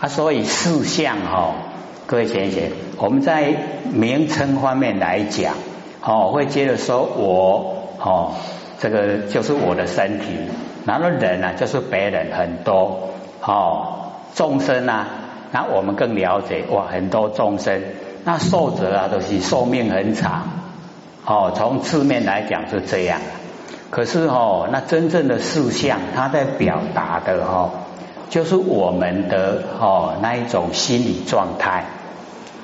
啊，所以四相哈，各位先生，我们在名称方面来讲，哦，会接着说我哦，这个就是我的身体，然后人呢就是别人很多，哦，众生啊，那我们更了解哇，很多众生，那寿者啊都是寿命很长，哦，从字面来讲是这样，可是哦，那真正的四相，它在表达的哈。就是我们的哦那一种心理状态，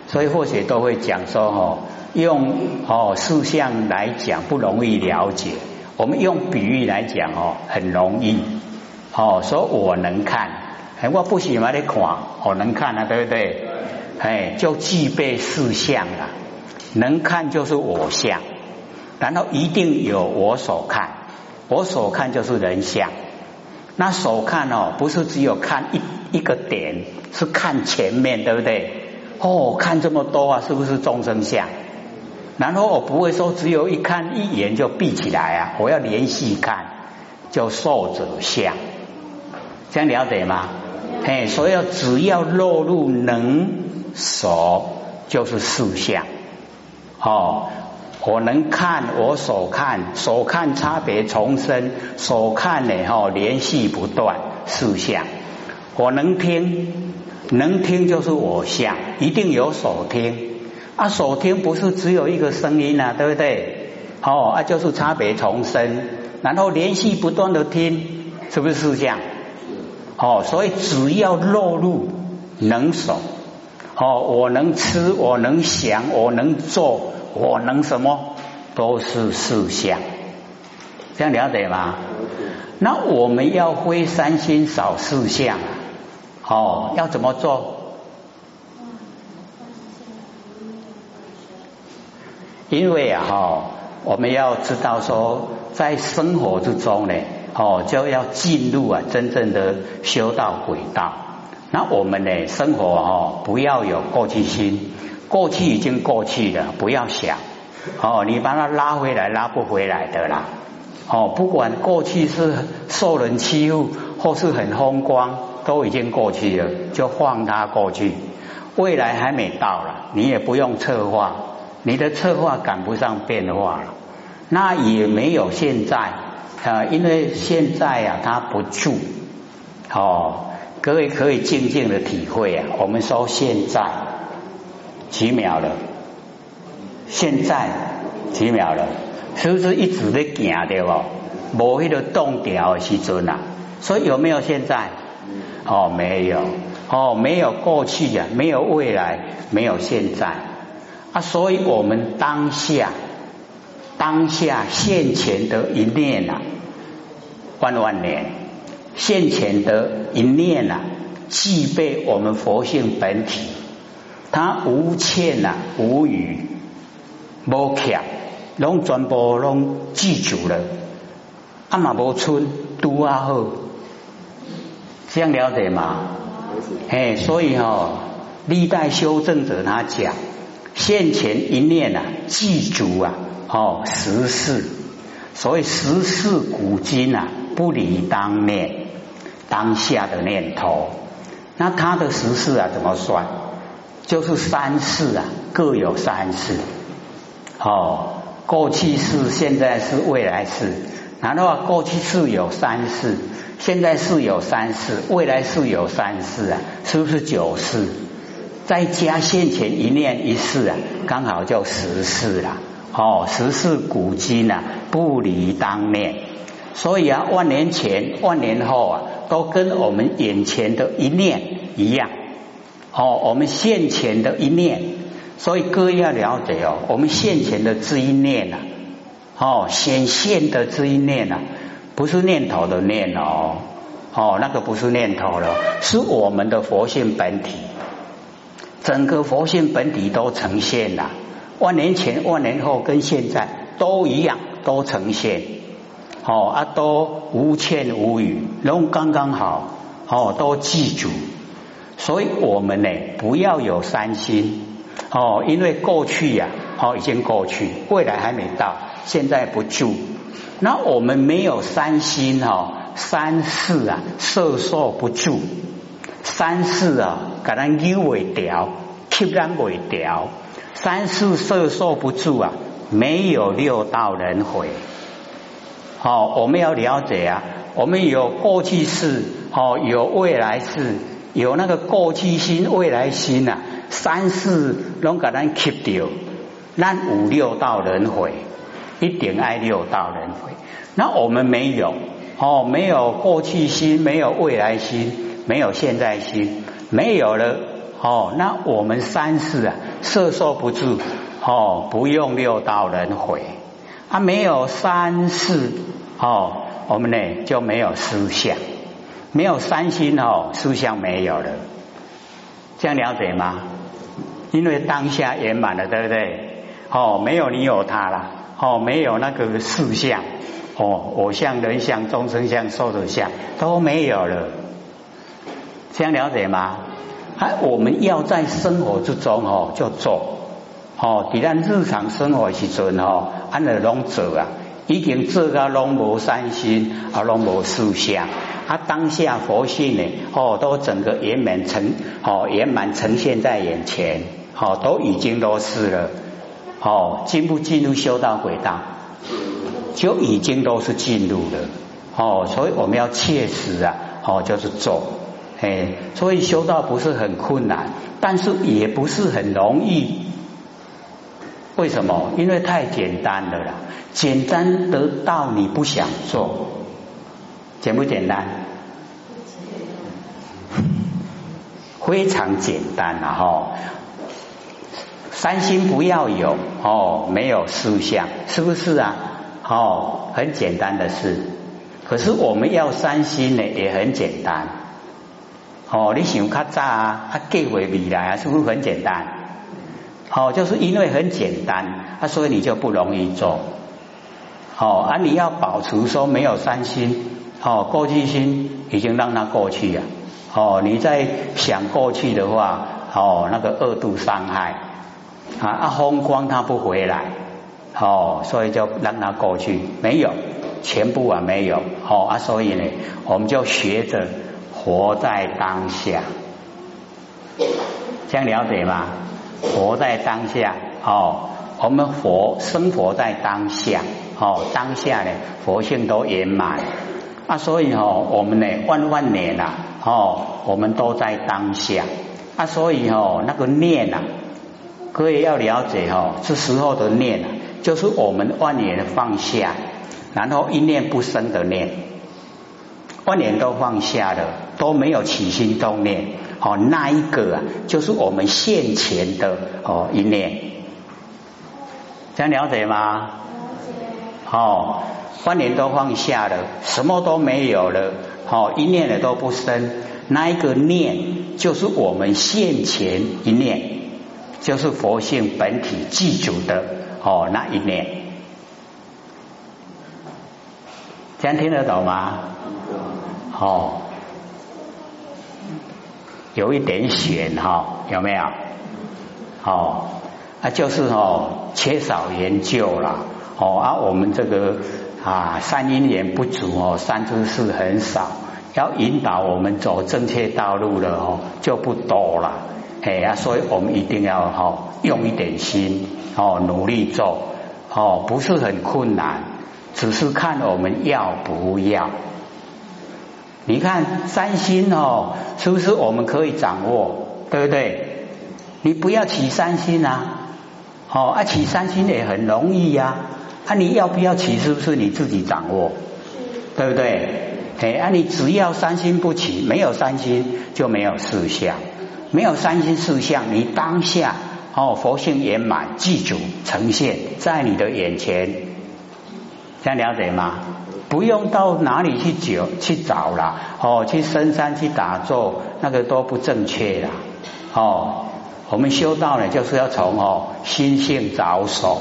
所以或许都会讲说哦，用哦事项来讲不容易了解，我们用比喻来讲哦很容易哦，说我能看，我不喜欢你看，我能看啊，对不对？哎，就具备四相了，能看就是我相，然后一定有我所看，我所看就是人相。那手看哦，不是只有看一一个点，是看前面，对不对？哦，看这么多啊，是不是众生相？然后我不会说只有一看一眼就闭起来啊，我要连续看，叫受者相，这样了解吗？嘿，所以只要落入能手，就是四相，哦。我能看，我所看，所看差别重生，所看呢哈连续不断四相。我能听，能听就是我相，一定有所听啊。所听不是只有一个声音啊，对不对？哦啊，就是差别重生，然后连续不断的听，是不是四相？哦，所以只要落入能手，哦，我能吃，我能想，我能做。我能什么都是四相，这样了解吗？那我们要挥三心扫四相，哦，要怎么做？因为啊，哈，我们要知道说，在生活之中呢，哦，就要进入啊真正的修道轨道。那我们呢，生活哦，不要有过去心。过去已经过去了，不要想哦，你把它拉回来，拉不回来的啦。哦，不管过去是受人欺负，或是很风光，都已经过去了，就放它过去。未来还没到了，你也不用策划，你的策划赶不上变化了。那也没有现在啊，因为现在呀，它不住。哦，各位可以静静的体会啊。我们说现在。几秒了，现在几秒了，是不是一直在行的哦？无迄个动调的时阵啊，所以有没有现在？哦，没有，哦，没有过去呀，没有未来，没有现在啊，所以我们当下当下现前的一念呐，万万年现前的一念呐，具备我们佛性本体。它无欠呐，无语，无欠，拢全部拢记住了。阿玛无村都啊好，这样了解吗？哎，所以哈，历代修正者他讲，现前一念啊，记住啊，哦，十事，所谓十事古今啊，不离当念当下的念头。那他的十世啊，怎么算？就是三世啊，各有三世。哦，过去世、现在世、未来世。然后过去世有三世，现在世有三世，未来世有三世啊，是不是九世？再加现前一念一世啊，刚好就十世了。哦，十世古今啊，不离当念。所以啊，万年前、万年后啊，都跟我们眼前的一念一样。哦，我们现前的一念，所以各位要了解哦，我们现前的这一念呐，哦，显现的这一念呐，不是念头的念哦，哦，那个不是念头了，是我们的佛性本体，整个佛性本体都呈现了，万年前、万年后跟现在都一样，都呈现，哦啊，都无欠无余，都刚刚好，哦，都记住。所以我们呢，不要有三心哦，因为过去呀，哦已经过去，未来还没到，现在不住。那我们没有三心哦，三世啊，色受不住，三世啊，给咱扭未掉，吸咱未掉，三世摄受不住啊，没有六道轮回。好，我们要了解啊，我们有过去式，哦，有未来式，有那个过去心、未来心呐，三世拢给咱吸掉，咱五六道轮回，一定爱六道轮回。那我们没有，哦，没有过去心，没有未来心，没有现在心，没有了，哦，那我们三世啊，摄受不住，哦，不用六道轮回，啊，没有三世。哦，我们呢就没有思想，没有三心哦，思想没有了，这样了解吗？因为当下圆满了，对不对？哦，没有你有他了，哦，没有那个四相，哦，我相、人相、众生相、寿者相都没有了，这样了解吗？啊，我们要在生活之中哦，就做，哦，你咱日常生活时阵哦，按了拢做啊。已经做个拢无三心，啊，拢无四相，啊，当下佛性呢，哦，都整个圆满呈，哦，圆满呈现在眼前，哦，都已经都是了，哦，进不进入修道轨道，就已经都是进入了，哦，所以我们要切实啊，哦，就是做，哎，所以修道不是很困难，但是也不是很容易。为什么？因为太简单了啦，简单得到你不想做，简不简单？非常简单啊！哈，三心不要有哦，没有思想，是不是啊？哦，很简单的事。可是我们要三心呢，也很简单。哦，你想较早啊，啊计划未来啊，是不是很简单？好，就是因为很简单啊，所以你就不容易做。好啊，你要保持说没有三心，哦，过去心已经让它过去了。哦，你在想过去的话，哦，那个二度伤害啊，啊，风光它不回来，哦，所以就让它过去，没有全部啊，没有。好啊，所以呢，我们就学着活在当下，这样了解吗？活在当下，哦，我们活生活在当下，哦，当下呢，佛性都圆满。啊，所以哦，我们呢，万万年呐，哦，我们都在当下。啊，所以哦，那个念呐，各位要了解哦，这时候的念，就是我们万年放下，然后一念不生的念，万年都放下了，都没有起心动念。哦，那一个啊，就是我们现前的哦一念，这样了解吗？哦，万年都放下了，什么都没有了，哦，一念的都不生，那一个念就是我们现前一念，就是佛性本体具足的哦那一念，这样听得懂吗？哦。有一点悬哈，有没有？哦，啊，就是哦，缺少研究了哦啊，我们这个啊，三因缘不足哦，三知识很少，要引导我们走正确道路的哦，就不多了。哎呀，所以我们一定要哈，用一点心哦，努力做哦，不是很困难，只是看我们要不要。你看三心哦，是不是我们可以掌握？对不对？你不要起三心啊！哦，啊，起三心也很容易呀。啊，你要不要起？是不是你自己掌握？对不对？哎，啊，你只要三心不起，没有三心就没有四相，没有三心四相，你当下哦，佛性圆满，记住呈现在你的眼前，这样了解吗？不用到哪里去找去找了哦，去深山去打坐，那个都不正确了哦。我们修道呢，就是要从哦心性着手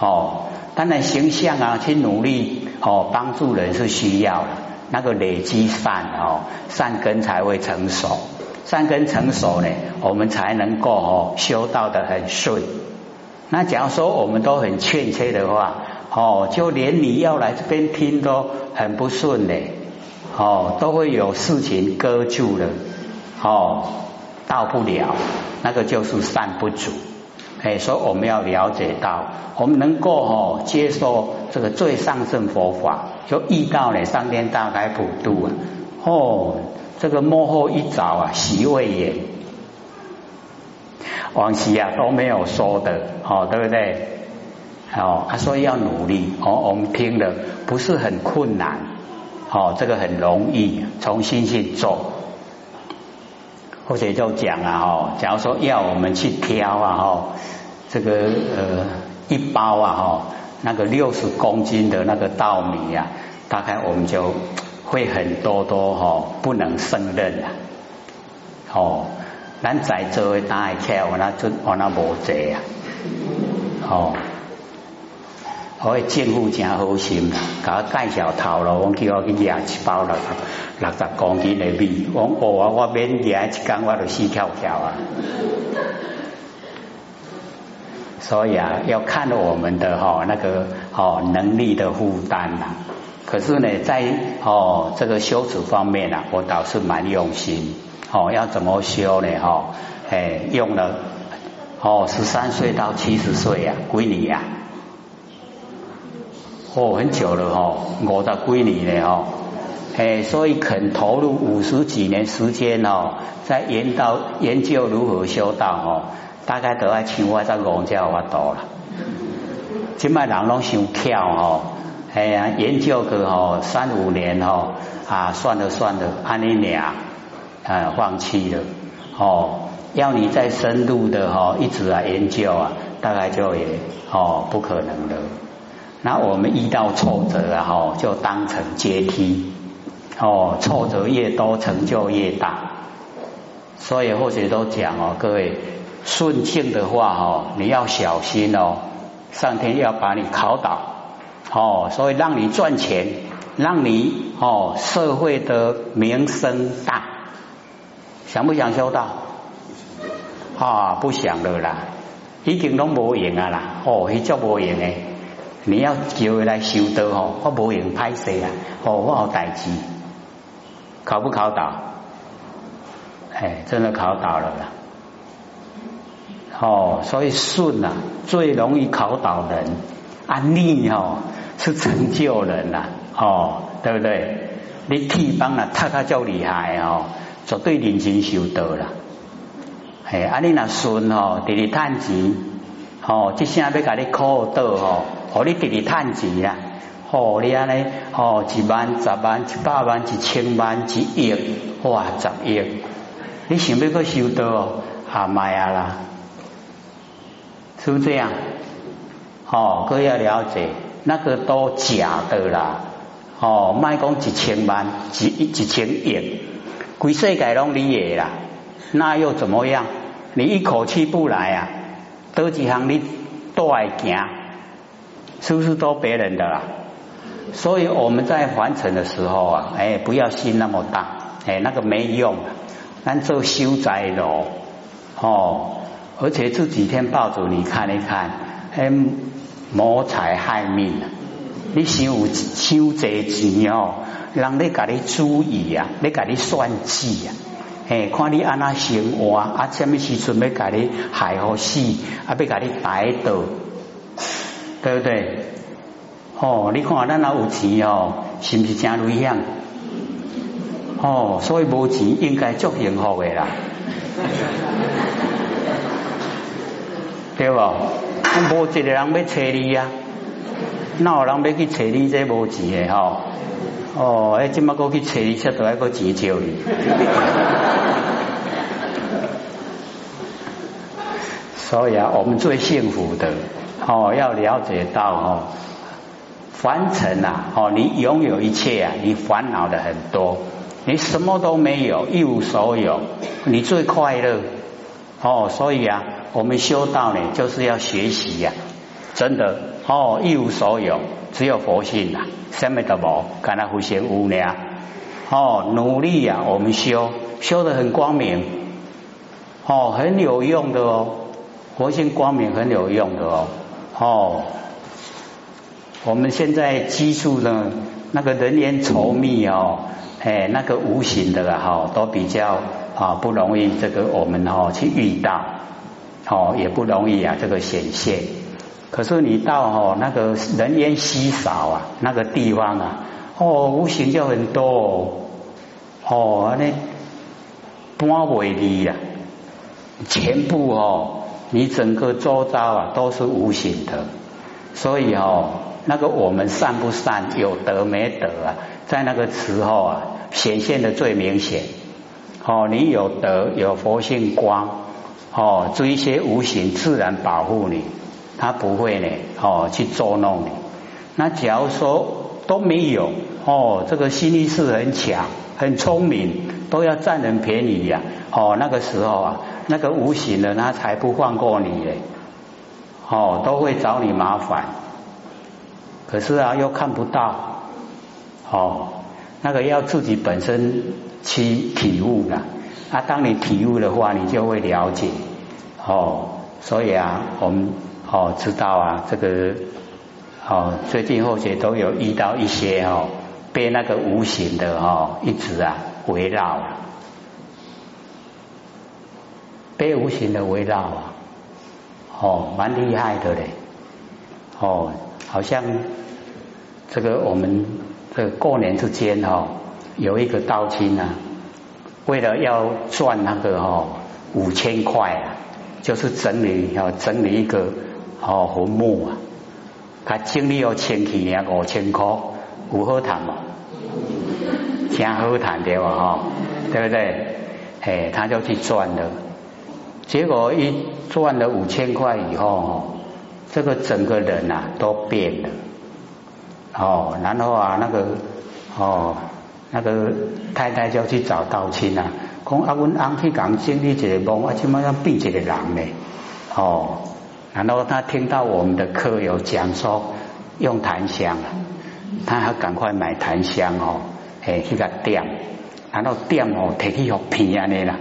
哦。当然形象啊，去努力哦，帮助人是需要的。那个累积善哦，善根才会成熟，善根成熟呢，我们才能够哦修道的很顺。那假如说我们都很欠缺的话，哦，就连你要来这边听都很不顺嘞，哦，都会有事情搁住了，哦到不了，那个就是善不足。哎，所以我们要了解到，我们能够哦接受这个最上圣佛法，就遇到了上天大开普度啊，哦，这个幕后一早啊，席位也，往昔啊都没有说的，哦，对不对？哦，他说要努力，哦，我们听了不是很困难，哦，这个很容易，重新去做。或者就讲啊，哦，假如说要我们去挑啊，哦，这个呃一包啊，哈，那个六十公斤的那个稻米呀，大概我们就会很多多哈，不能胜任啊。哦，咱在座的大家，我那就我那无济啊，哦。我政府真好心，甲我介绍头路，我叫我去拿一包六十六十公斤的米，我我啊，我免拿一缸，我就死翘翘啊。所以啊，要看我们的哈那个哦能力的负担呐。可是呢，在哦这个修持方面啊，我倒是蛮用心哦。要怎么修呢？哈，哎，用了哦十三岁到七十岁呀，归你呀。哦，很久了哈，我的闺女呢哈，哎，所以肯投入五十几年时间哦，在研到研究如何修道哦，大概都要请我在讲教法多了。今麦人拢想巧哦，哎呀，研究个哦三五年哦，啊，算了算了，安尼俩啊放弃了。哦，要你再深入的哈，一直啊研究啊，大概就也哦不可能了。那我们遇到挫折啊，哈，就当成阶梯，哦，挫折越多，成就越大。所以或许都讲哦，各位顺境的话，哦，你要小心哦，上天要把你考倒，哦，所以让你赚钱，让你哦社会的名声大，想不想修道？啊，不想了啦，已经都无用啊啦，哦，迄叫无用诶。你要叫他来修道哦，我无用拍摄啊，哦，我好代志，考不考到？哎，真的考到了啦。哦，所以顺啊，最容易考倒人；啊逆哦，是成就人呐。哦，对不对？你替帮啊，他他叫厉害哦，绝对认真修道了。哎，啊你那顺哦，直直叹钱，哦，即声要甲你考倒哦。哦，你直直赚钱啦！哦，你安尼哦，一万、十万、一百万、一千万、一亿，哇，十亿！你想要去收到哦，啊卖啊啦，是不是这样？哦，各要了解，那个都假的啦！哦，卖讲一千万、一一千亿，规世界拢你的啦，那又怎么样？你一口气不来啊？多几行你都爱行。是不是都别人的啦？所以我们在还尘的时候啊，哎，不要心那么大，哎，那个没用。咱做修宅楼哦，而且这几天报纸你看一看，哎，谋财害命。你修修这钱哦，人咧甲你注意啊，咧甲你算计啊，哎，看你安那生活啊，什么时阵要甲你害好死，啊，要甲你逮到。对不对？哦，你看咱那有钱哦，是不是真危险？哦，所以无钱应该足幸福的啦，对不？无一个人要找你呀，那有人要去找你这无钱的吼？哦，哎，今麦过去找你，才都要个钱借你。所以啊，我们最幸福的。哦，要了解到哦，凡尘呐，哦，你拥有一切啊，你烦恼的很多，你什么都没有，一无所有，你最快乐。哦，所以啊，我们修道呢，就是要学习呀，真的哦，一无所有，只有佛性啊，什么都无，干那无限无量。哦，努力呀，我们修，修的很光明，哦，很有用的哦，佛性光明很有用的哦。哦，我们现在居住的那个人烟稠密哦，哎，那个无形的哈都比较啊不容易这个我们哦去遇到，哦也不容易啊这个显现。可是你到哦那个人烟稀少啊那个地方啊，哦无形就很多哦，那半为离呀，全部哦你整个周遭啊都是无形的，所以哦那个我们善不善有德没德啊，在那个时候啊显现的最明显。哦，你有德有佛性光，哦，这一些无形自然保护你，他不会呢，哦，去捉弄你。那假如说都没有，哦，这个心力是很强、很聪明，都要占人便宜呀，哦，那个时候啊，那个无形的他才不放过你嘞，哦，都会找你麻烦。可是啊，又看不到，哦，那个要自己本身。去体悟的啊！当你体悟的话，你就会了解哦。所以啊，我们哦知道啊，这个哦最近后学都有遇到一些哦被那个无形的哦一直啊围绕，被无形的围绕啊，哦蛮厉害的嘞哦，好像这个我们这个过年之间哈。有一个道亲啊，为了要赚那个哈五千块啊，就是整理要整理一个哦坟墓啊，他经历要千几年五千块，有好谈嘛？挺好谈的哈，对不对？哎，他就去赚了，结果一赚了五千块以后，这个整个人啊都变了，哦，然后啊那个哦。那个太太就去找道亲啊，讲啊，阮翁去讲经历一个梦，啊，怎么样变一个人呢？哦，然后他听到我们的课有讲说用檀香啊，他还赶快买檀香哦，哎，去个点，然后点哦，提起好片安尼啦，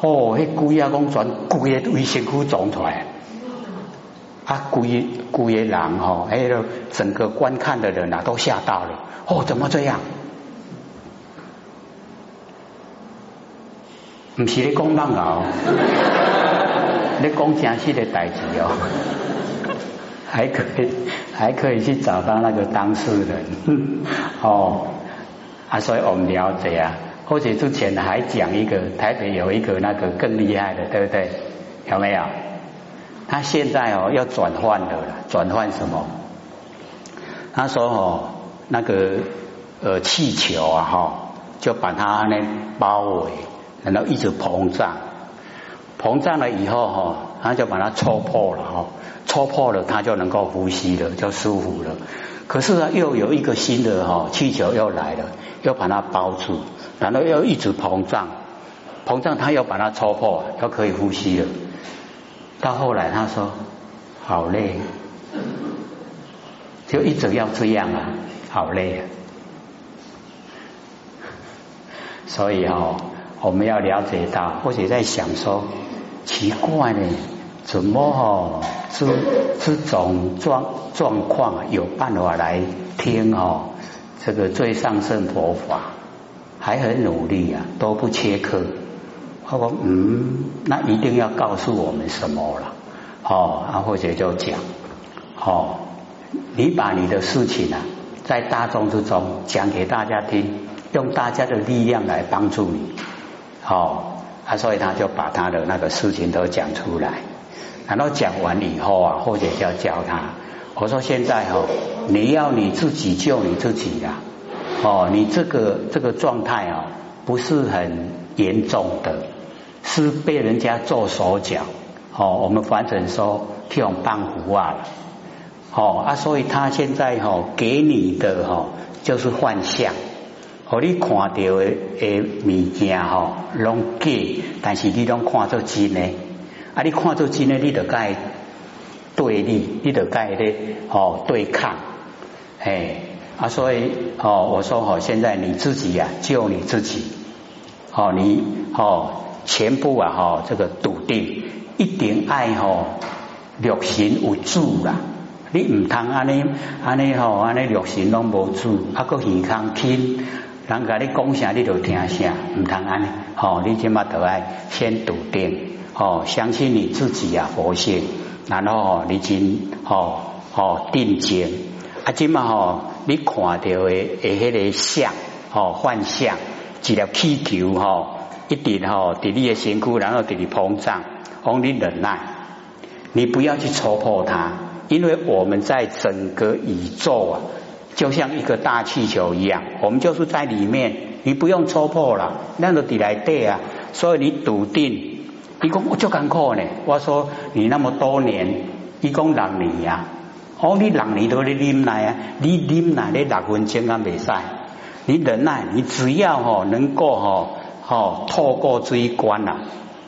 哦，迄鬼啊，讲全鬼的微身躯长出来，啊，鬼鬼的人吼，哎，整个观看的人啊都吓到了，哦，怎么这样？不是你讲浪哦，你讲真实的代志哦，还可以还可以去找到那个当事人。哦啊，所以我们了解啊，或者之前还讲一个台北有一个那个更厉害的，对不对？有没有？他现在哦要转换的了，转换什么？他说哦，那个呃气球啊哈，就把它呢包围。然后一直膨胀，膨胀了以后哈，他就把它戳破了哈，戳破了它就能够呼吸了，就舒服了。可是呢，又有一个新的哈气球又来了，又把它包住，然后又一直膨胀，膨胀它又把它戳破，又可以呼吸了。到后来他说好累，就一直要这样啊，好累啊。所以哈。我们要了解到，或者在想说，奇怪呢，怎么哈这这种状状况有办法来听哦？这个最上圣佛法还很努力啊，都不缺课。他说嗯，那一定要告诉我们什么了？哦，啊或者就讲，哦，你把你的事情啊，在大众之中讲给大家听，用大家的力量来帮助你。哦，啊，所以他就把他的那个事情都讲出来，然后讲完以后啊，或者要教他，我说现在哦，你要你自己救你自己啦，哦，你这个这个状态啊，不是很严重的，是被人家做手脚，哦，我们反正说用帮扶啊，哦啊，所以他现在哈给你的哈就是幻象。和你看到的诶物件吼，拢假，但是你拢看作真呢？啊，你看作真呢，你就该对立，你就该咧哦对抗，哎啊，所以哦，我说哦，现在你自己呀，救你自己，哦，你哦全部啊哈，这个笃定，一定爱吼，六神有主啦，你唔通安尼安尼吼，安尼六神拢无主，啊个健康轻。人家你讲啥你就听啥，唔通安尼，吼，你起码都爱先笃定，哦，相信你自己啊，佛性，然后哦，你真哦哦定睛，啊，今嘛吼，你看到的诶迄个相，哦，幻象，一粒气球，一直吼伫你的身躯，然后伫你膨胀，让你忍耐，你不要去戳破它，因为我们在整个宇宙啊。就像一个大气球一样，我们就是在里面，你不用戳破了，那个底来对啊。所以你笃定，你讲我就敢靠呢。我说你那么多年，一共六年呀，哦，你六年都你忍耐啊，你忍耐你六分钟啊未使，你忍耐，你只要哈能够哈哈透过这一关呐，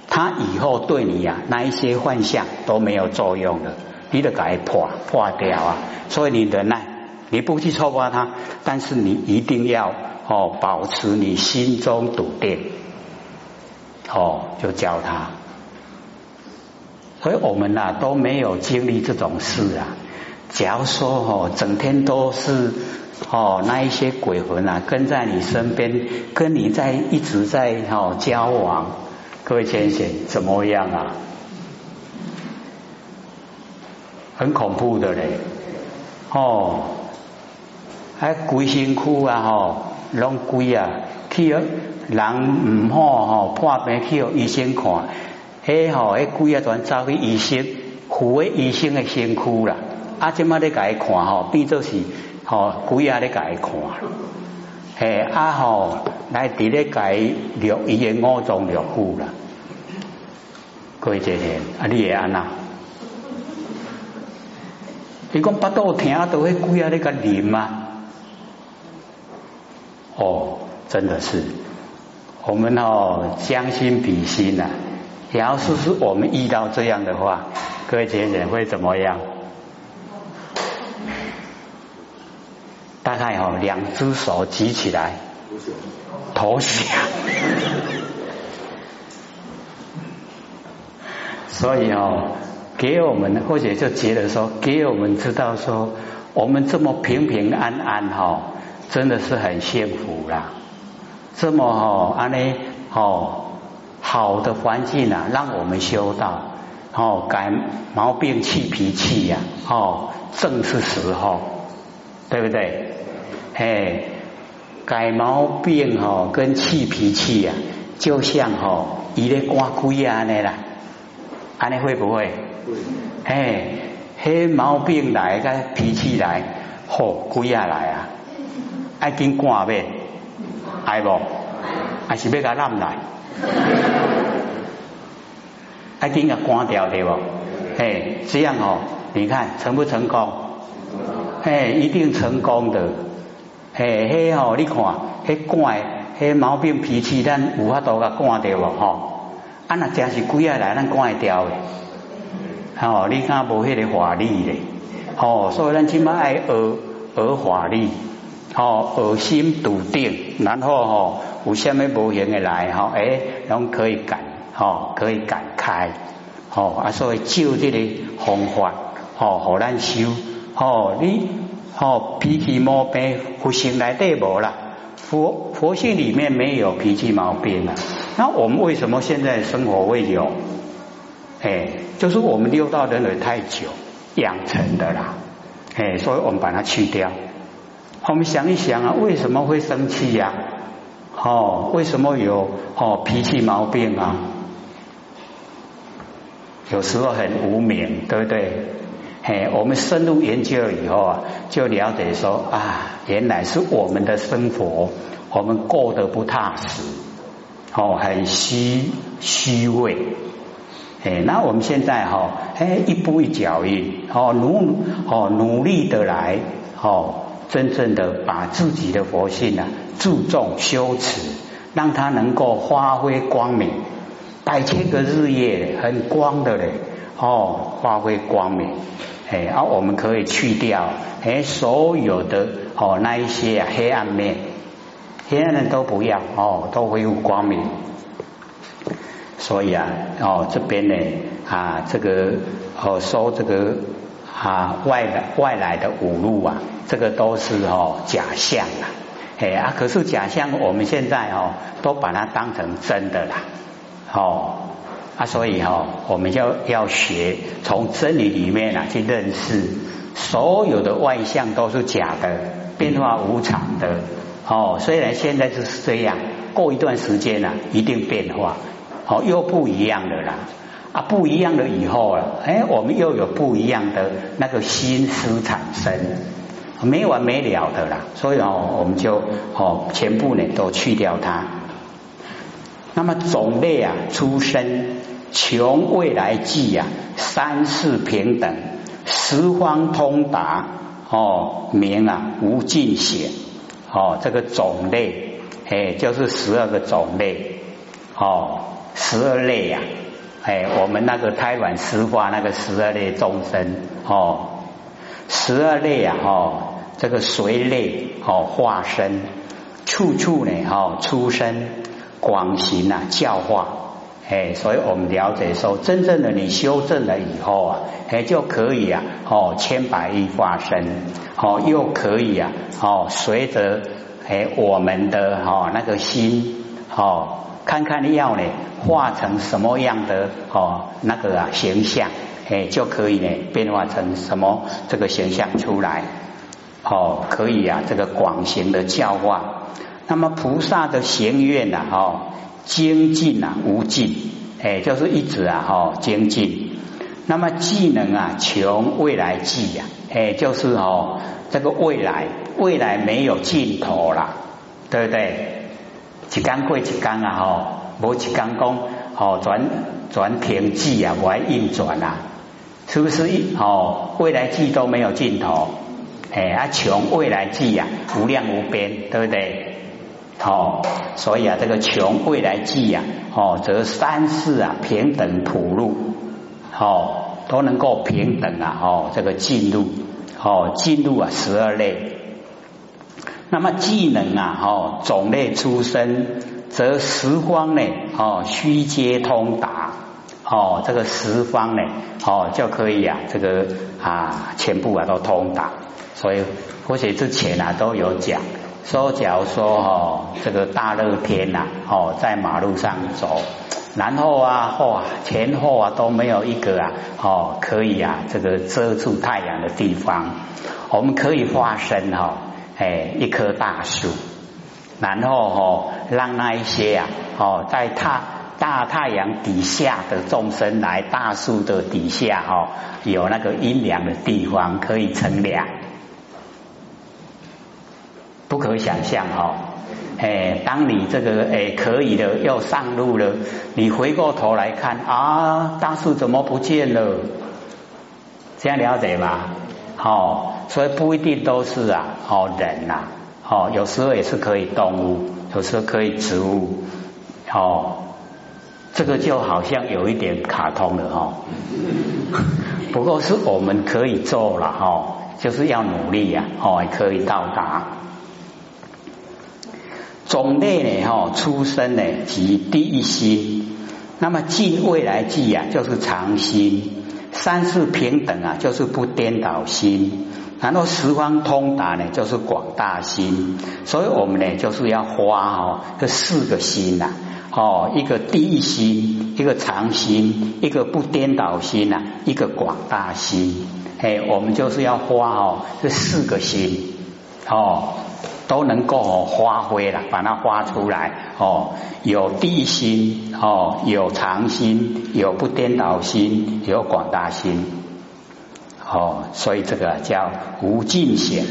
他以后对你呀那一些幻象都没有作用的，你得给破破掉啊。所以你忍耐。你不去戳破它，但是你一定要哦，保持你心中笃定，哦，就教他。所以我们呐都没有经历这种事啊。假如说哦，整天都是哦那一些鬼魂啊跟在你身边，跟你在一直在哦交往，各位先生怎么样啊？很恐怖的嘞，哦。还鬼辛苦啊吼，拢鬼啊，去人唔好吼，破病去医生看，迄吼迄规啊全走去医生，扶诶医生诶身躯啦。啊，即马咧甲伊看吼，变做是吼规啊咧甲伊看，嘿啊吼来伫咧甲伊录伊诶五脏六腑啦。各位姐姐，啊你会安那？你讲巴肚疼都迄鬼啊咧甲啉啊？哦，真的是，我们哦将心比心呐。要是是我们遇到这样的话，各位姐姐会怎么样？大概哦，两只手举起来，投降。所以哦，给我们或者就觉得说，给我们知道说，我们这么平平安安哈。真的是很幸福啦！这么哦，安尼哦，好的环境啊，让我们修道哦，改毛病、气脾气呀，哦，正是时候，对不对？哎，改毛病哦，跟气脾气呀，就像哦，一个刮龟啊那啦，安尼会不会？会。哎，黑毛病来，个脾气来，吼，龟啊来啊！爱紧赶呗，爱不？还是要甲揽来？爱紧甲关掉对不？嘿，这样哦，你看成不成功？嘿，一定成功的。嘿，嘿哦，你看，嘿怪，嘿毛病脾气，咱有法度甲赶掉无吼？啊，那真是鬼啊来，咱赶会掉的。哦，你看无迄个法力的？哦，所以咱起码爱学学法力。哦，恶心笃定，然后哦，有虾米无形的来吼，哎，然后可以感，哦，可以感开，哦，啊，所以就这个方法，哦，好难修，哦，你，哦，脾气毛病，佛性来对无啦，佛佛性里面没有脾气毛病啊，那我们为什么现在生活会有？哎，就是我们六道轮回太久养成的啦，哎，所以我们把它去掉。我们想一想啊，为什么会生气呀？哦，为什么有哦脾气毛病啊？有时候很无名，对不对？嘿，我们深入研究以后啊，就了解说啊，原来是我们的生活，我们过得不踏实，哦，很虚虚伪。哎，那我们现在哈，哎，一步一脚印，哦努哦努力的来，哦。真正的把自己的佛性啊注重修持，让它能够发挥光明，百千个日夜很光的嘞哦，发挥光明哎，而我们可以去掉哎所有的哦那一些黑暗面，黑暗的都不要哦，都恢复光明。所以啊哦这边呢啊这个哦收这个。啊，外来外来的五路啊，这个都是哦假象啊，哎啊，可是假象我们现在哦，都把它当成真的啦，哦啊，所以哦，我们就要学从真理里面啊去认识，所有的外相都是假的，变化无常的。哦，虽然现在就是这样，过一段时间呢，一定变化，哦，又不一样的啦。啊，不一样的以后啊，哎，我们又有不一样的那个心思产生，没完没了的啦。所以哦，我们就哦，全部呢都去掉它。那么种类啊，出生穷未来际啊，三世平等，十方通达哦，名啊无尽显哦，这个种类哎，就是十二个种类哦，十二类呀。哎，我们那个胎卵湿化那个十二类众生哦，十二类啊哦，这个随类哦化身，处处呢哦出生广行啊教化，哎，所以我们了解说，真正的你修正了以后啊，哎就可以啊哦千百亿化身哦又可以啊哦随着哎我们的哦那个心哦看看要呢。化成什么样的哦那个啊形象，哎就可以呢变化成什么这个形象出来哦可以啊这个广行的教化，那么菩萨的行愿呐哦精进啊无尽哎就是一直啊哦精进，那么技能啊穷未来技呀哎就是哦这个未来未来没有尽头啦，对不对？一干过一干啊哦。无一刚功哦，转转停机啊，我运转啊，是不是一哦？未来际都没有尽头，哎啊，穷未来际呀，无量无边，对不对？哦，所以啊，这个穷未来际呀，哦，则三世啊平等普入，哦，都能够平等啊，哦，这个进入，哦，进入啊十二类，那么技能啊，哦，种类出身。则十方呢，哦，虚皆通达，哦，这个十方呢，哦，就可以啊，这个啊，全部啊都通达。所以，或许之前啊都有讲，说假如说哦，这个大热天呐，哦，在马路上走，然后啊，嚯，前后啊都没有一个啊，哦，可以啊，这个遮住太阳的地方，我们可以化身哈，哎，一棵大树。然后哦，让那一些啊，哦，在太大太阳底下的众生来大树的底下哈，有那个阴凉的地方可以乘凉，不可想象哈。哎，当你这个哎可以的要上路了，你回过头来看啊，大树怎么不见了？这样了解吗？好，所以不一定都是啊，哦人呐。哦，有时候也是可以动物，有时候可以植物，哦，这个就好像有一点卡通了哈。不过是我们可以做了哈，就是要努力呀，哦，可以到达。种类呢，哈，出生呢即第一心，那么尽未来际呀，就是常心，三世平等啊，就是不颠倒心。然后十方通达呢，就是广大心，所以我们呢就是要花哦这四个心呐，哦一个第一心，一个常心，一个不颠倒心呐，一个广大心，哎，我们就是要花哦这四个心哦都能够发挥了，把它发出来哦，有第一心哦，有常心，有不颠倒心，有广大心。哦，所以这个叫无尽显。